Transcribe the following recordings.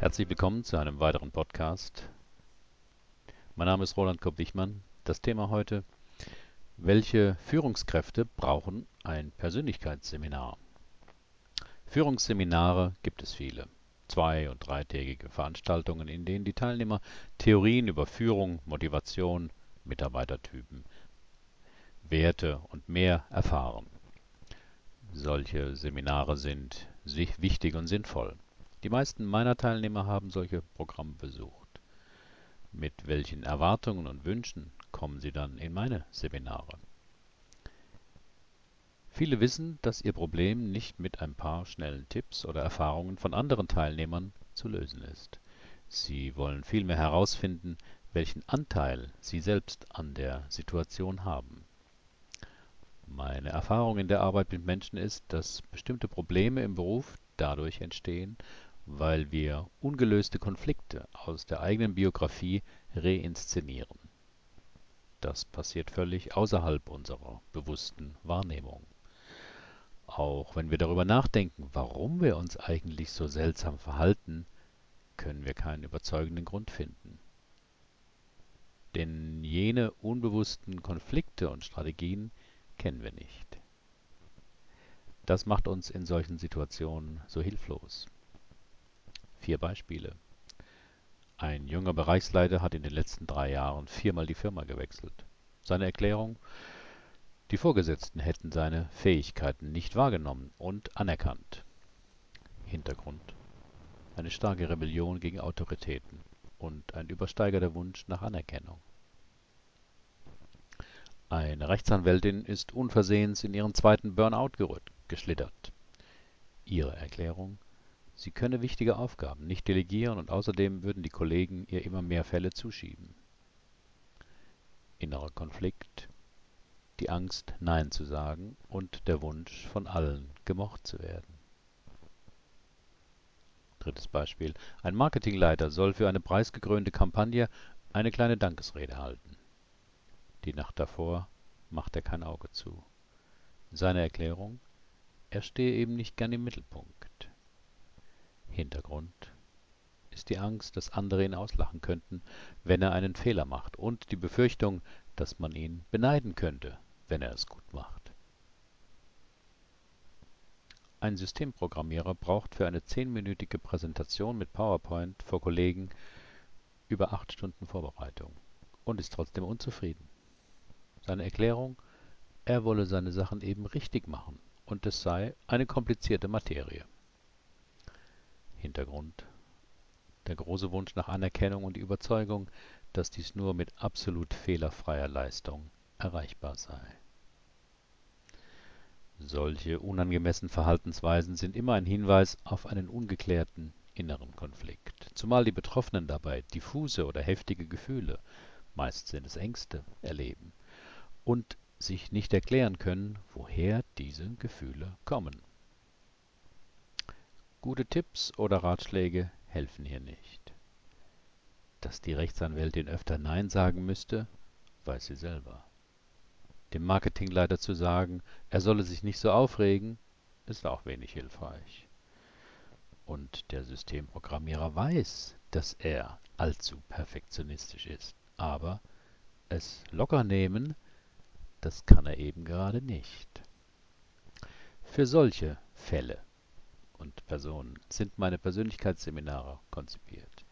Herzlich willkommen zu einem weiteren Podcast. Mein Name ist Roland Kopp-Wichmann. Das Thema heute: Welche Führungskräfte brauchen ein Persönlichkeitsseminar? Führungsseminare gibt es viele. Zwei- und dreitägige Veranstaltungen, in denen die Teilnehmer Theorien über Führung, Motivation, Mitarbeitertypen, Werte und mehr erfahren. Solche Seminare sind wichtig und sinnvoll. Die meisten meiner Teilnehmer haben solche Programme besucht. Mit welchen Erwartungen und Wünschen kommen sie dann in meine Seminare? Viele wissen, dass ihr Problem nicht mit ein paar schnellen Tipps oder Erfahrungen von anderen Teilnehmern zu lösen ist. Sie wollen vielmehr herausfinden, welchen Anteil sie selbst an der Situation haben. Meine Erfahrung in der Arbeit mit Menschen ist, dass bestimmte Probleme im Beruf dadurch entstehen, weil wir ungelöste Konflikte aus der eigenen Biografie reinszenieren. Das passiert völlig außerhalb unserer bewussten Wahrnehmung. Auch wenn wir darüber nachdenken, warum wir uns eigentlich so seltsam verhalten, können wir keinen überzeugenden Grund finden. Denn jene unbewussten Konflikte und Strategien kennen wir nicht. Das macht uns in solchen Situationen so hilflos. Vier Beispiele. Ein junger Bereichsleiter hat in den letzten drei Jahren viermal die Firma gewechselt. Seine Erklärung? Die Vorgesetzten hätten seine Fähigkeiten nicht wahrgenommen und anerkannt. Hintergrund? Eine starke Rebellion gegen Autoritäten und ein übersteigerter Wunsch nach Anerkennung. Eine Rechtsanwältin ist unversehens in ihren zweiten Burnout geschlittert. Ihre Erklärung? Sie könne wichtige Aufgaben nicht delegieren und außerdem würden die Kollegen ihr immer mehr Fälle zuschieben. Innerer Konflikt, die Angst, Nein zu sagen und der Wunsch, von allen gemocht zu werden. Drittes Beispiel. Ein Marketingleiter soll für eine preisgekrönte Kampagne eine kleine Dankesrede halten. Die Nacht davor macht er kein Auge zu. Seine Erklärung? Er stehe eben nicht gern im Mittelpunkt. Hintergrund ist die Angst, dass andere ihn auslachen könnten, wenn er einen Fehler macht, und die Befürchtung, dass man ihn beneiden könnte, wenn er es gut macht. Ein Systemprogrammierer braucht für eine zehnminütige Präsentation mit PowerPoint vor Kollegen über acht Stunden Vorbereitung und ist trotzdem unzufrieden. Seine Erklärung? Er wolle seine Sachen eben richtig machen und es sei eine komplizierte Materie. Hintergrund der große Wunsch nach Anerkennung und die Überzeugung, dass dies nur mit absolut fehlerfreier Leistung erreichbar sei. Solche unangemessenen Verhaltensweisen sind immer ein Hinweis auf einen ungeklärten inneren Konflikt, zumal die Betroffenen dabei diffuse oder heftige Gefühle, meist sind es Ängste, erleben und sich nicht erklären können, woher diese Gefühle kommen. Gute Tipps oder Ratschläge helfen hier nicht. Dass die Rechtsanwältin öfter Nein sagen müsste, weiß sie selber. Dem Marketingleiter zu sagen, er solle sich nicht so aufregen, ist auch wenig hilfreich. Und der Systemprogrammierer weiß, dass er allzu perfektionistisch ist. Aber es locker nehmen, das kann er eben gerade nicht. Für solche Fälle und Personen sind meine Persönlichkeitsseminare konzipiert.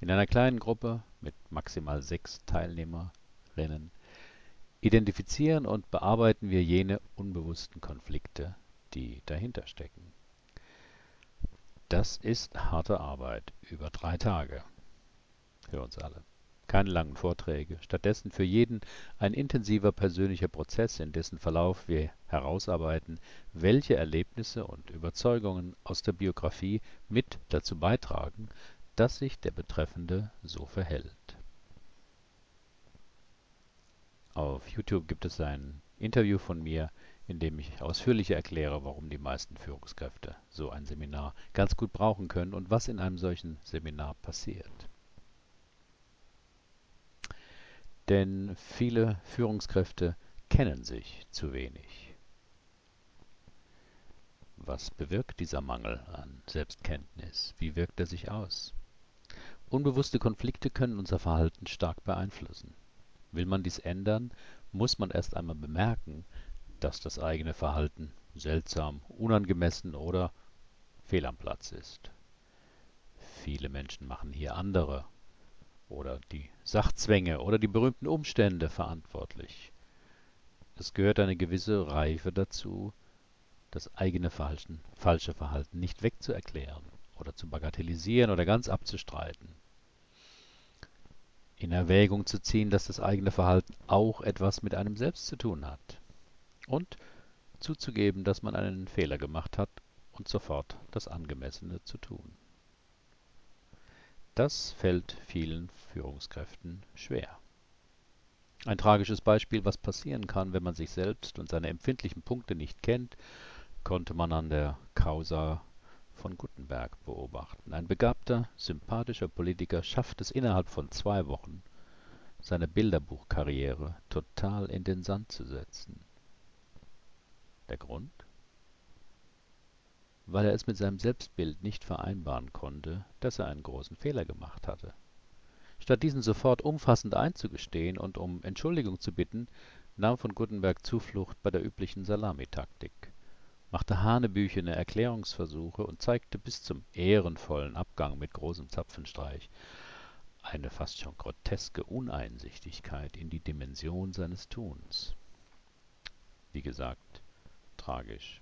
In einer kleinen Gruppe mit maximal sechs Teilnehmerinnen identifizieren und bearbeiten wir jene unbewussten Konflikte, die dahinter stecken. Das ist harte Arbeit über drei Tage für uns alle keine langen Vorträge, stattdessen für jeden ein intensiver persönlicher Prozess, in dessen Verlauf wir herausarbeiten, welche Erlebnisse und Überzeugungen aus der Biografie mit dazu beitragen, dass sich der Betreffende so verhält. Auf YouTube gibt es ein Interview von mir, in dem ich ausführlich erkläre, warum die meisten Führungskräfte so ein Seminar ganz gut brauchen können und was in einem solchen Seminar passiert. Denn viele Führungskräfte kennen sich zu wenig. Was bewirkt dieser Mangel an Selbstkenntnis? Wie wirkt er sich aus? Unbewusste Konflikte können unser Verhalten stark beeinflussen. Will man dies ändern, muss man erst einmal bemerken, dass das eigene Verhalten seltsam, unangemessen oder fehl am Platz ist. Viele Menschen machen hier andere oder die Sachzwänge oder die berühmten Umstände verantwortlich. Es gehört eine gewisse Reife dazu, das eigene Verhalten, falsche Verhalten nicht wegzuerklären oder zu bagatellisieren oder ganz abzustreiten. In Erwägung zu ziehen, dass das eigene Verhalten auch etwas mit einem selbst zu tun hat. Und zuzugeben, dass man einen Fehler gemacht hat und sofort das Angemessene zu tun. Das fällt vielen Führungskräften schwer. Ein tragisches Beispiel, was passieren kann, wenn man sich selbst und seine empfindlichen Punkte nicht kennt, konnte man an der Causa von Gutenberg beobachten. Ein begabter, sympathischer Politiker schafft es innerhalb von zwei Wochen, seine Bilderbuchkarriere total in den Sand zu setzen. Der Grund? Weil er es mit seinem Selbstbild nicht vereinbaren konnte, dass er einen großen Fehler gemacht hatte. Statt diesen sofort umfassend einzugestehen und um Entschuldigung zu bitten, nahm von Gutenberg Zuflucht bei der üblichen Salamitaktik machte hanebüchene Erklärungsversuche und zeigte bis zum ehrenvollen Abgang mit großem Zapfenstreich eine fast schon groteske Uneinsichtigkeit in die Dimension seines Tuns. Wie gesagt, tragisch.